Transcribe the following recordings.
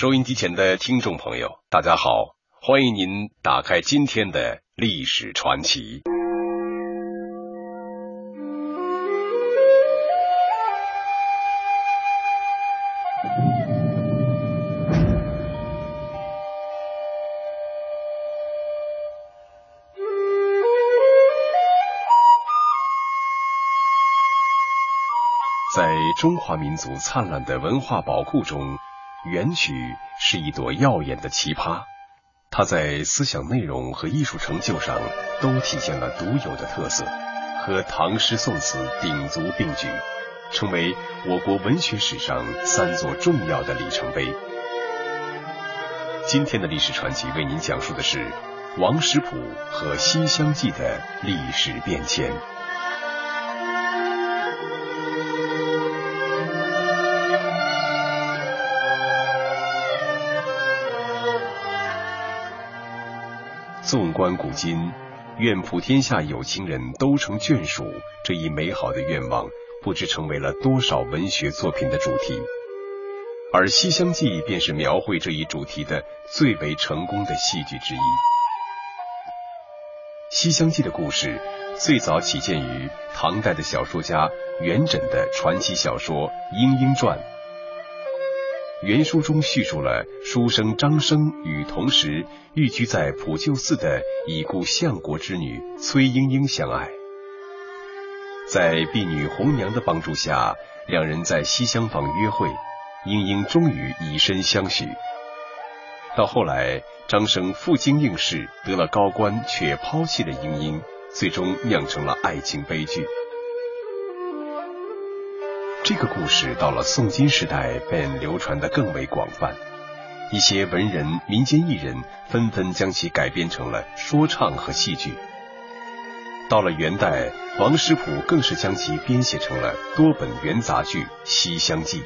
收音机前的听众朋友，大家好，欢迎您打开今天的历史传奇。在中华民族灿烂的文化宝库中。元曲是一朵耀眼的奇葩，它在思想内容和艺术成就上都体现了独有的特色，和唐诗宋词鼎足并举，成为我国文学史上三座重要的里程碑。今天的历史传奇为您讲述的是王实甫和《西厢记》的历史变迁。纵观古今，愿普天下有情人都成眷属这一美好的愿望，不知成为了多少文学作品的主题。而《西厢记》便是描绘这一主题的最为成功的戏剧之一。《西厢记》的故事最早起见于唐代的小说家元稹的传奇小说《莺莺传》。原书中叙述了书生张生与同时寓居在普救寺的已故相国之女崔莺莺相爱，在婢女红娘的帮助下，两人在西厢房约会，莺莺终于以身相许。到后来，张生赴京应试得了高官，却抛弃了莺莺，最终酿成了爱情悲剧。这个故事到了宋金时代便流传的更为广泛，一些文人、民间艺人纷纷将其改编成了说唱和戏剧。到了元代，王实甫更是将其编写成了多本元杂剧《西厢记》。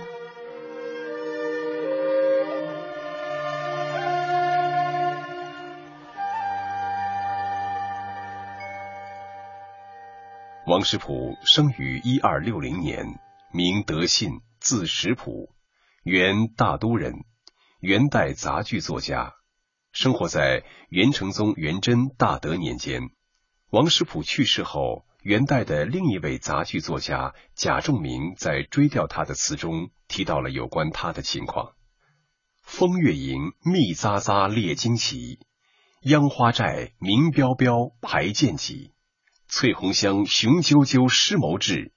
王实甫生于一二六零年。名德信，字实甫，元大都人，元代杂剧作家，生活在元成宗元贞大德年间。王实甫去世后，元代的另一位杂剧作家贾仲明在追悼他的词中提到了有关他的情况：风月营，密匝匝列旌旗；央花寨，明标标排剑戟；翠红香，雄赳赳诗谋志。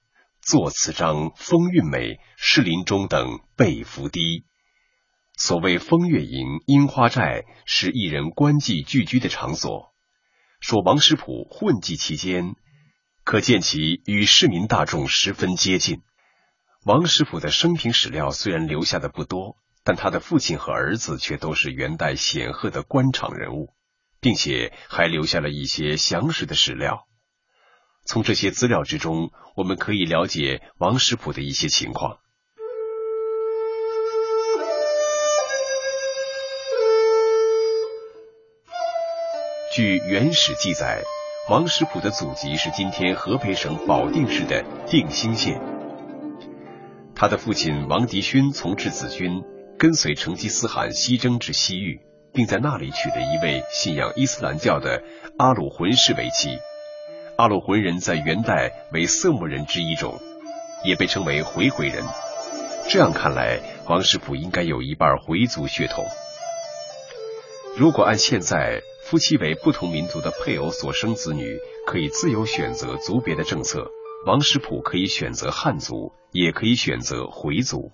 作词章风韵美，士林中等被伏低。所谓风月营、樱花寨，是艺人官妓聚居的场所。说王实甫混迹其间，可见其与市民大众十分接近。王实甫的生平史料虽然留下的不多，但他的父亲和儿子却都是元代显赫的官场人物，并且还留下了一些详实的史料。从这些资料之中，我们可以了解王实甫的一些情况。据《元史》记载，王实甫的祖籍是今天河北省保定市的定兴县。他的父亲王迪勋从质子军，跟随成吉思汗西征至西域，并在那里娶了一位信仰伊斯兰教的阿鲁浑氏为妻。阿鲁浑人在元代为色目人之一种，也被称为回回人。这样看来，王实甫应该有一半回族血统。如果按现在夫妻为不同民族的配偶所生子女可以自由选择族别的政策，王实甫可以选择汉族，也可以选择回族。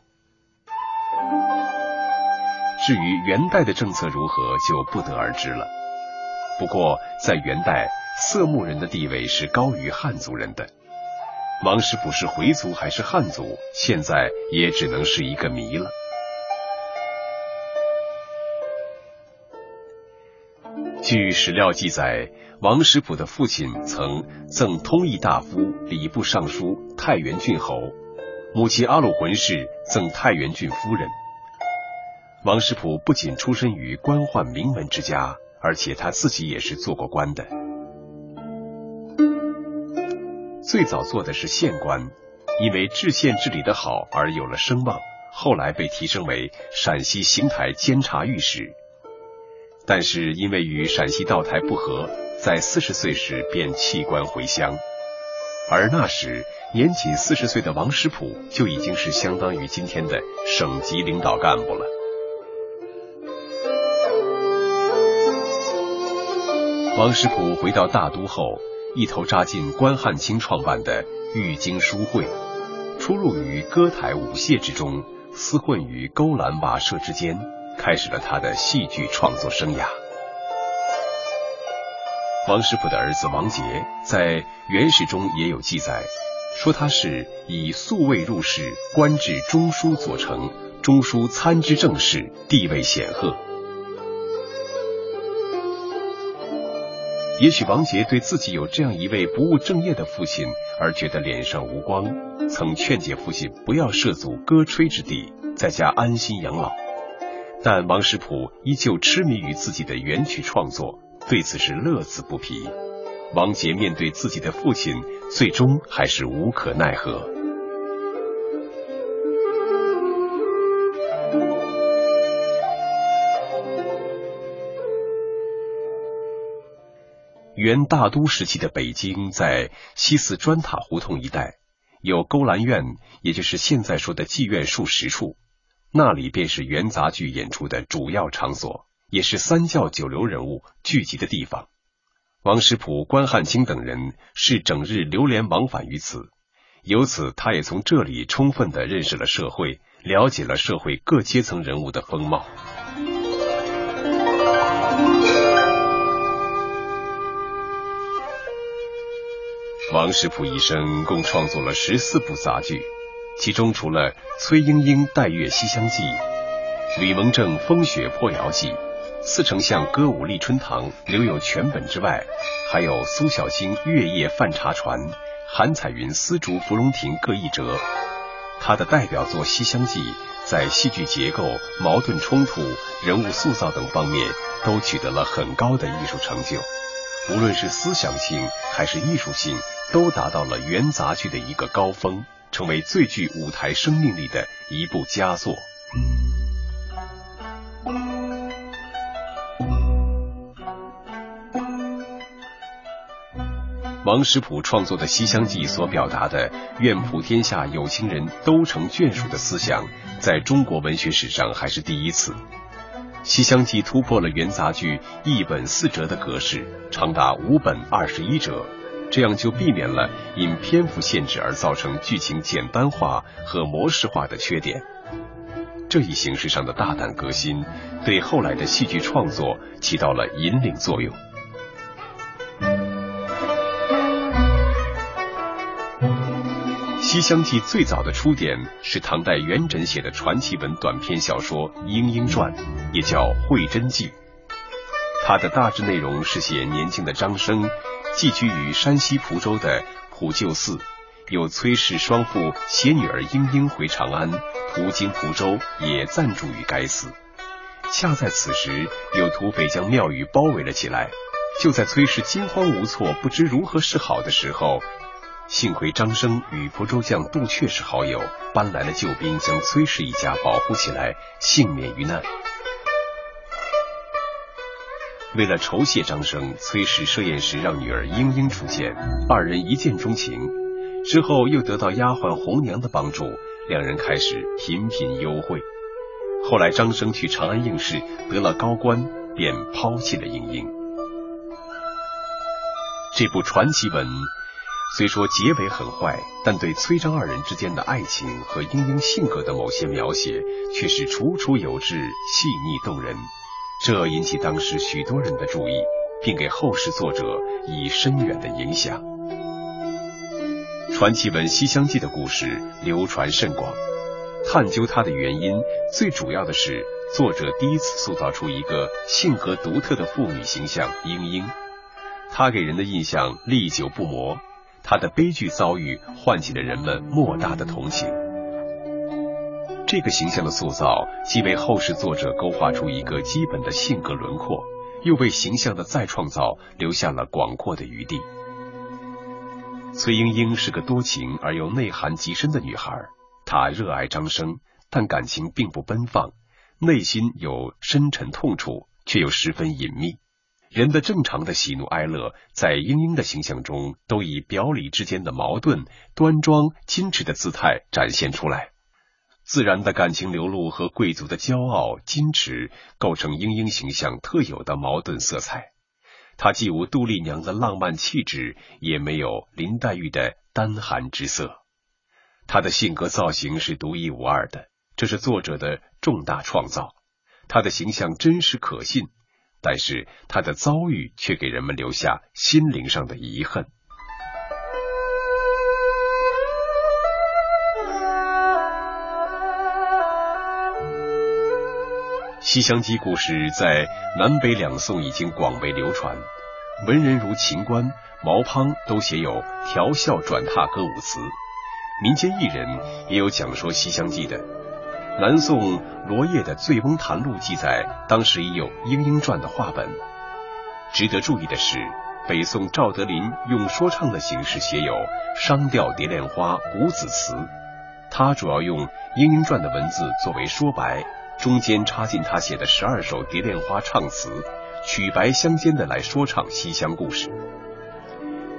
至于元代的政策如何，就不得而知了。不过在元代。色目人的地位是高于汉族人的。王实甫是回族还是汉族，现在也只能是一个谜了。据史料记载，王实甫的父亲曾赠通义大夫、礼部尚书、太原郡侯，母亲阿鲁浑氏赠太原郡夫人。王实甫不仅出身于官宦名门之家，而且他自己也是做过官的。最早做的是县官，因为治县治理的好而有了声望，后来被提升为陕西邢台监察御史。但是因为与陕西道台不和，在四十岁时便弃官回乡。而那时年仅四十岁的王实甫就已经是相当于今天的省级领导干部了。王实甫回到大都后，一头扎进关汉卿创办的玉京书会，出入于歌台舞榭之中，厮混于勾栏瓦舍之间，开始了他的戏剧创作生涯。王实甫的儿子王杰在《元史》中也有记载，说他是以素位入仕，官至中书左丞、中书参知政事，地位显赫。也许王杰对自己有这样一位不务正业的父亲而觉得脸上无光，曾劝解父亲不要涉足歌吹之地，在家安心养老。但王实甫依旧痴迷于自己的原曲创作，对此是乐此不疲。王杰面对自己的父亲，最终还是无可奈何。元大都时期的北京，在西四砖塔胡同一带有勾栏院，也就是现在说的妓院数十处，那里便是元杂剧演出的主要场所，也是三教九流人物聚集的地方。王实甫、关汉卿等人是整日流连往返于此，由此他也从这里充分的认识了社会，了解了社会各阶层人物的风貌。王实甫一生共创作了十四部杂剧，其中除了崔莺莺《待月西厢记》、吕蒙正《风雪破窑记》、四丞相歌舞丽春堂留有全本之外，还有苏小青《月夜泛茶船》、韩彩云《丝竹芙蓉亭》各一折。他的代表作《西厢记》在戏剧结构、矛盾冲突、人物塑造等方面都取得了很高的艺术成就，无论是思想性还是艺术性。都达到了元杂剧的一个高峰，成为最具舞台生命力的一部佳作。王实甫创作的《西厢记》所表达的“愿普天下有情人都成眷属”的思想，在中国文学史上还是第一次。《西厢记》突破了元杂剧一本四折的格式，长达五本二十一折。这样就避免了因篇幅限制而造成剧情简单化和模式化的缺点。这一形式上的大胆革新，对后来的戏剧创作起到了引领作用。《西厢记》最早的出典是唐代元稹写的传奇文短篇小说《莺莺传》，也叫《惠真记》。它的大致内容是写年轻的张生。寄居于山西蒲州的普救寺，有崔氏双父携女儿莺莺回长安，途经蒲州也暂住于该寺。恰在此时，有土匪将庙宇包围了起来。就在崔氏惊慌无措、不知如何是好的时候，幸亏张生与蒲州将杜阙是好友，搬来了救兵，将崔氏一家保护起来，幸免于难。为了酬谢张生，崔氏设宴时让女儿莺莺出现，二人一见钟情。之后又得到丫鬟红娘的帮助，两人开始频频幽会。后来张生去长安应试，得了高官，便抛弃了莺莺。这部传奇文虽说结尾很坏，但对崔张二人之间的爱情和莺莺性格的某些描写，却是楚楚有致、细腻动人。这引起当时许多人的注意，并给后世作者以深远的影响。传奇文《西厢记》的故事流传甚广，探究它的原因，最主要的是作者第一次塑造出一个性格独特的妇女形象——莺莺。她给人的印象历久不磨，她的悲剧遭遇唤起了人们莫大的同情。这个形象的塑造，既为后世作者勾画出一个基本的性格轮廓，又为形象的再创造留下了广阔的余地。崔莺莺是个多情而又内涵极深的女孩，她热爱张生，但感情并不奔放，内心有深沉痛楚，却又十分隐秘。人的正常的喜怒哀乐，在莺莺的形象中，都以表里之间的矛盾、端庄、矜持的姿态展现出来。自然的感情流露和贵族的骄傲、矜持，构成莺莺形象特有的矛盾色彩。她既无杜丽娘的浪漫气质，也没有林黛玉的丹寒之色。她的性格造型是独一无二的，这是作者的重大创造。她的形象真实可信。但是他的遭遇却给人们留下心灵上的遗憾。《西厢记》故事在南北两宋已经广为流传，文人如秦观、毛滂都写有调笑转榻歌舞词，民间艺人也有讲说《西厢记》的。南宋罗烨的《醉翁谈录》记载，当时已有《莺莺传》的话本。值得注意的是，北宋赵德林用说唱的形式写有《商调蝶恋花古子词》，他主要用《莺莺传》的文字作为说白，中间插进他写的十二首蝶恋花唱词，曲白相间的来说唱西厢故事。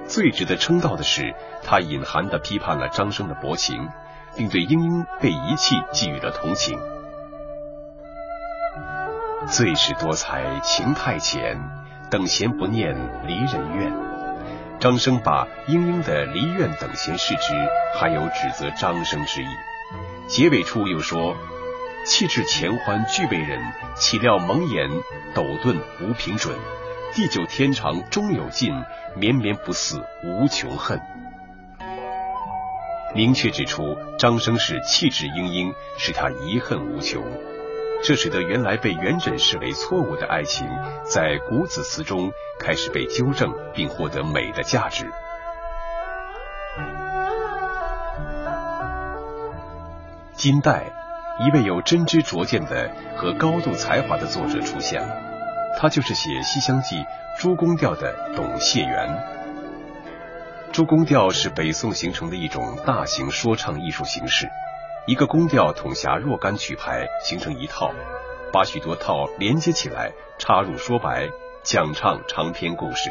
最值得称道的是，他隐含的批判了张生的薄情。并对莺莺被遗弃寄予了同情。最是多才情太浅，等闲不念离人怨。张生把莺莺的离怨等闲视之，还有指责张生之意。结尾处又说：“气质前欢俱被人，岂料蒙眼斗顿无凭准。地久天长终有尽，绵绵不似无穷恨。”明确指出，张生是气质英英，使他遗恨无穷。这使得原来被元稹视为错误的爱情，在古子词中开始被纠正，并获得美的价值。金代，一位有真知灼见的和高度才华的作者出现了，他就是写《西厢记》朱公调的董解元。诸宫调是北宋形成的一种大型说唱艺术形式，一个宫调统辖若干曲牌，形成一套，把许多套连接起来，插入说白，讲唱长篇故事。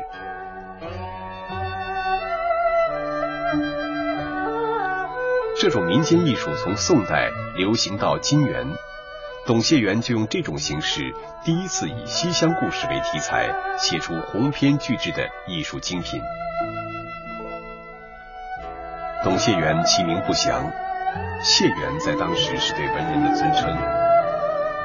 这种民间艺术从宋代流行到金元，董解元就用这种形式，第一次以西厢故事为题材，写出鸿篇巨制的艺术精品。董解元其名不详，解元在当时是对文人的尊称。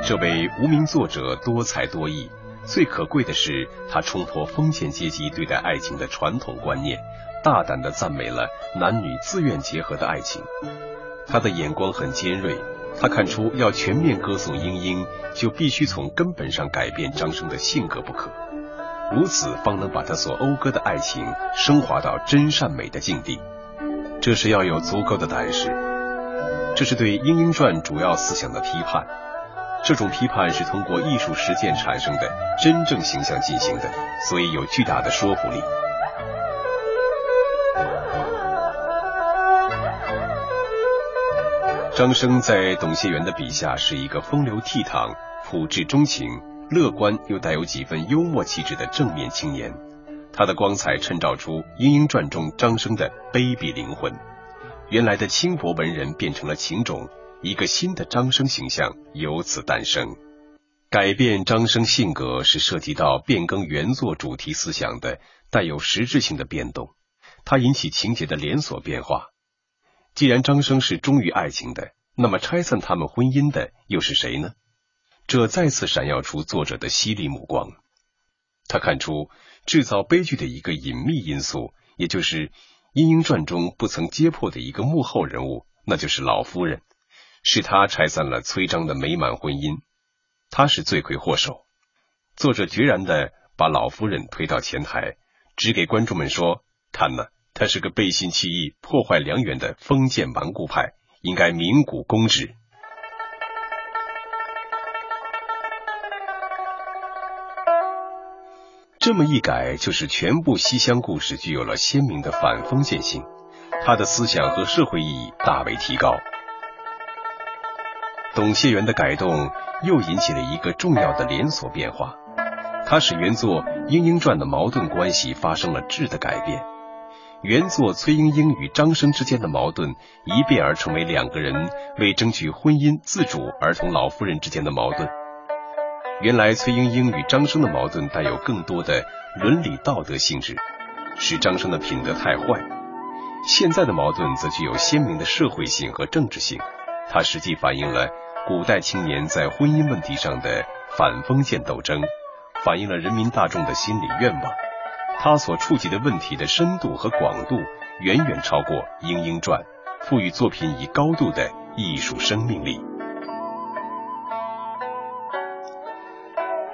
这位无名作者多才多艺，最可贵的是他冲破封建阶级对待爱情的传统观念，大胆的赞美了男女自愿结合的爱情。他的眼光很尖锐，他看出要全面歌颂莺莺，就必须从根本上改变张生的性格不可，如此方能把他所讴歌的爱情升华到真善美的境地。这是要有足够的胆识，这是对《莺莺传》主要思想的批判。这种批判是通过艺术实践产生的真正形象进行的，所以有巨大的说服力。张生在董解元的笔下是一个风流倜傥、朴质钟情、乐观又带有几分幽默气质的正面青年。他的光彩衬照出《莺莺传》中张生的卑鄙灵魂，原来的轻薄文人变成了情种，一个新的张生形象由此诞生。改变张生性格是涉及到变更原作主题思想的带有实质性的变动，它引起情节的连锁变化。既然张生是忠于爱情的，那么拆散他们婚姻的又是谁呢？这再次闪耀出作者的犀利目光，他看出。制造悲剧的一个隐秘因素，也就是《莺莺传》中不曾揭破的一个幕后人物，那就是老夫人，是他拆散了崔章的美满婚姻，他是罪魁祸首。作者决然的把老夫人推到前台，指给观众们说：“看呐，他是个背信弃义、破坏良缘的封建顽固派，应该鸣鼓公之。”这么一改，就是全部西厢故事具有了鲜明的反封建性，他的思想和社会意义大为提高。董谢元的改动又引起了一个重要的连锁变化，它使原作《莺莺传》的矛盾关系发生了质的改变。原作崔莺莺与张生之间的矛盾一变而成为两个人为争取婚姻自主而同老夫人之间的矛盾。原来崔莺莺与张生的矛盾带有更多的伦理道德性质，使张生的品德太坏。现在的矛盾则具有鲜明的社会性和政治性，它实际反映了古代青年在婚姻问题上的反封建斗争，反映了人民大众的心理愿望。他所触及的问题的深度和广度远远超过《莺莺传》，赋予作品以高度的艺术生命力。《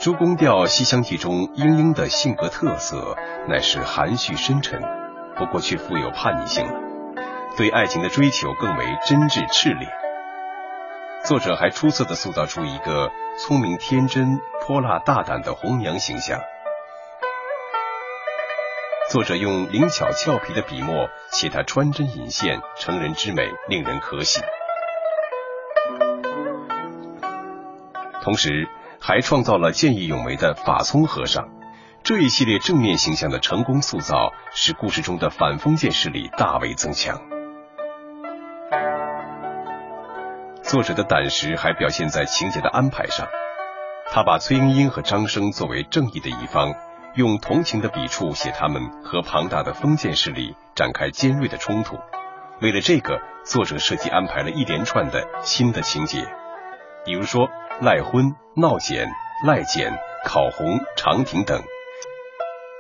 诸宫调西厢记》中，莺莺的性格特色乃是含蓄深沉，不过却富有叛逆性了，对爱情的追求更为真挚炽烈。作者还出色的塑造出一个聪明天真、泼辣大胆的红娘形象。作者用灵巧俏皮的笔墨写她穿针引线、成人之美，令人可喜。同时，还创造了见义勇为的法聪和尚。这一系列正面形象的成功塑造，使故事中的反封建势力大为增强。作者的胆识还表现在情节的安排上，他把崔莺莺和张生作为正义的一方。用同情的笔触写他们和庞大的封建势力展开尖锐的冲突。为了这个，作者设计安排了一连串的新的情节，比如说赖婚、闹检、赖检、考红、长亭等。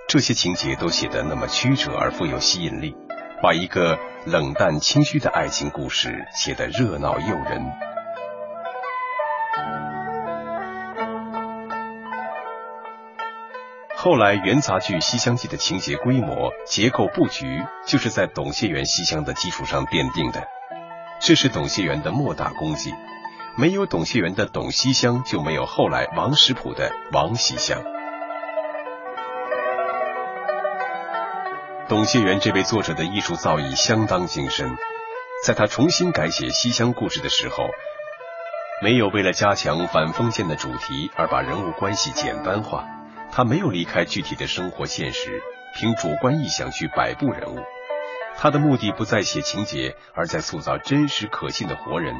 这些情节都写得那么曲折而富有吸引力，把一个冷淡清虚的爱情故事写得热闹诱人。后来，元杂剧《西厢记》的情节规模、结构布局，就是在董谢元西厢的基础上奠定的。这是董谢元的莫大功绩。没有董谢元的董西厢，就没有后来王实甫的王西厢。董谢元这位作者的艺术造诣相当精深，在他重新改写西厢故事的时候，没有为了加强反封建的主题而把人物关系简单化。他没有离开具体的生活现实，凭主观意想去摆布人物。他的目的不在写情节，而在塑造真实可信的活人。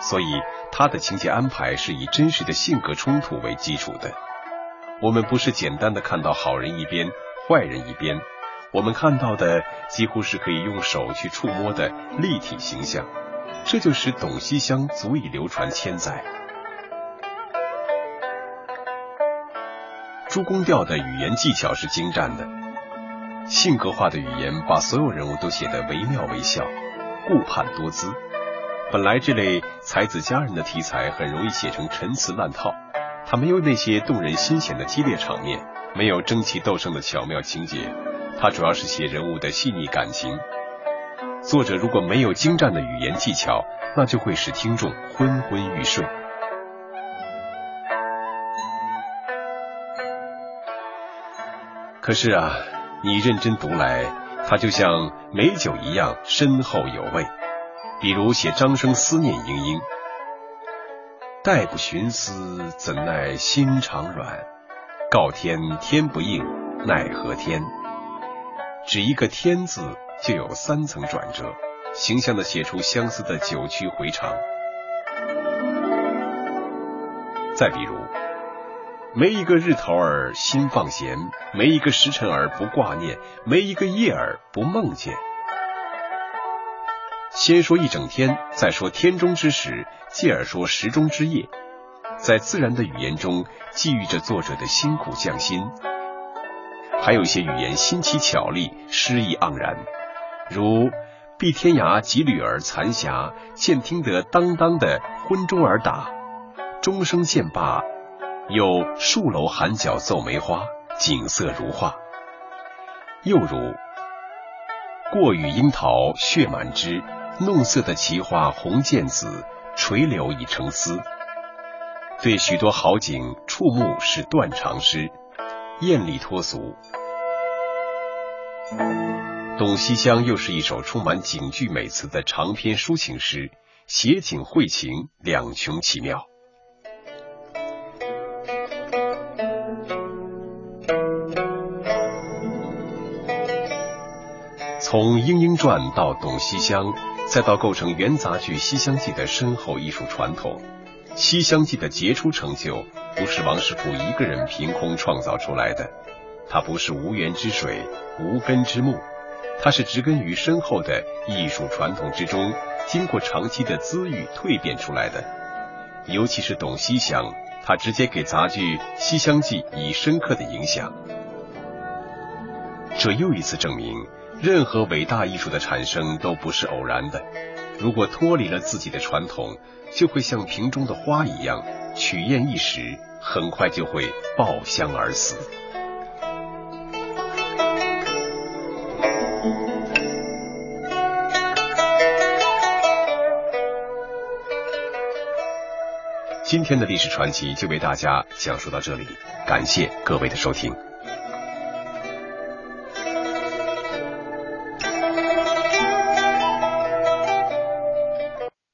所以，他的情节安排是以真实的性格冲突为基础的。我们不是简单的看到好人一边，坏人一边，我们看到的几乎是可以用手去触摸的立体形象。这就使董西厢足以流传千载。朱公调的语言技巧是精湛的，性格化的语言把所有人物都写得惟妙惟肖，顾盼多姿。本来这类才子佳人的题材很容易写成陈词滥套，它没有那些动人心弦的激烈场面，没有争奇斗胜的巧妙情节，它主要是写人物的细腻感情。作者如果没有精湛的语言技巧，那就会使听众昏昏欲睡。可是啊，你认真读来，它就像美酒一样深厚有味。比如写张生思念莺莺，待不寻思，怎奈心肠软。告天天不应，奈何天？只一个天字，就有三层转折，形象的写出相思的九曲回肠。再比如。没一个日头儿心放闲，没一个时辰儿不挂念，没一个夜儿不梦见。先说一整天，再说天中之时，继而说时中之夜，在自然的语言中寄寓着作者的辛苦匠心，还有一些语言新奇巧丽，诗意盎然，如“碧天涯几缕儿残霞，见听得当当的昏钟儿打，钟声渐罢。”有数楼寒角奏梅花，景色如画。又如过雨樱桃血满枝，弄色的奇花红渐紫，垂柳已成丝。对许多好景触目是断肠诗，艳丽脱俗。《董西厢》又是一首充满警句美词的长篇抒情诗，写景绘情两穷其妙。从《莺莺传》到《董西厢》，再到构成元杂剧《西厢记》的深厚艺术传统，《西厢记》的杰出成就不是王实甫一个人凭空创造出来的，它不是无源之水、无根之木，它是植根于深厚的艺术传统之中，经过长期的滋育蜕变出来的。尤其是董西厢，他直接给杂剧《西厢记》以深刻的影响。这又一次证明。任何伟大艺术的产生都不是偶然的。如果脱离了自己的传统，就会像瓶中的花一样，取艳一时，很快就会爆香而死。今天的历史传奇就为大家讲述到这里，感谢各位的收听。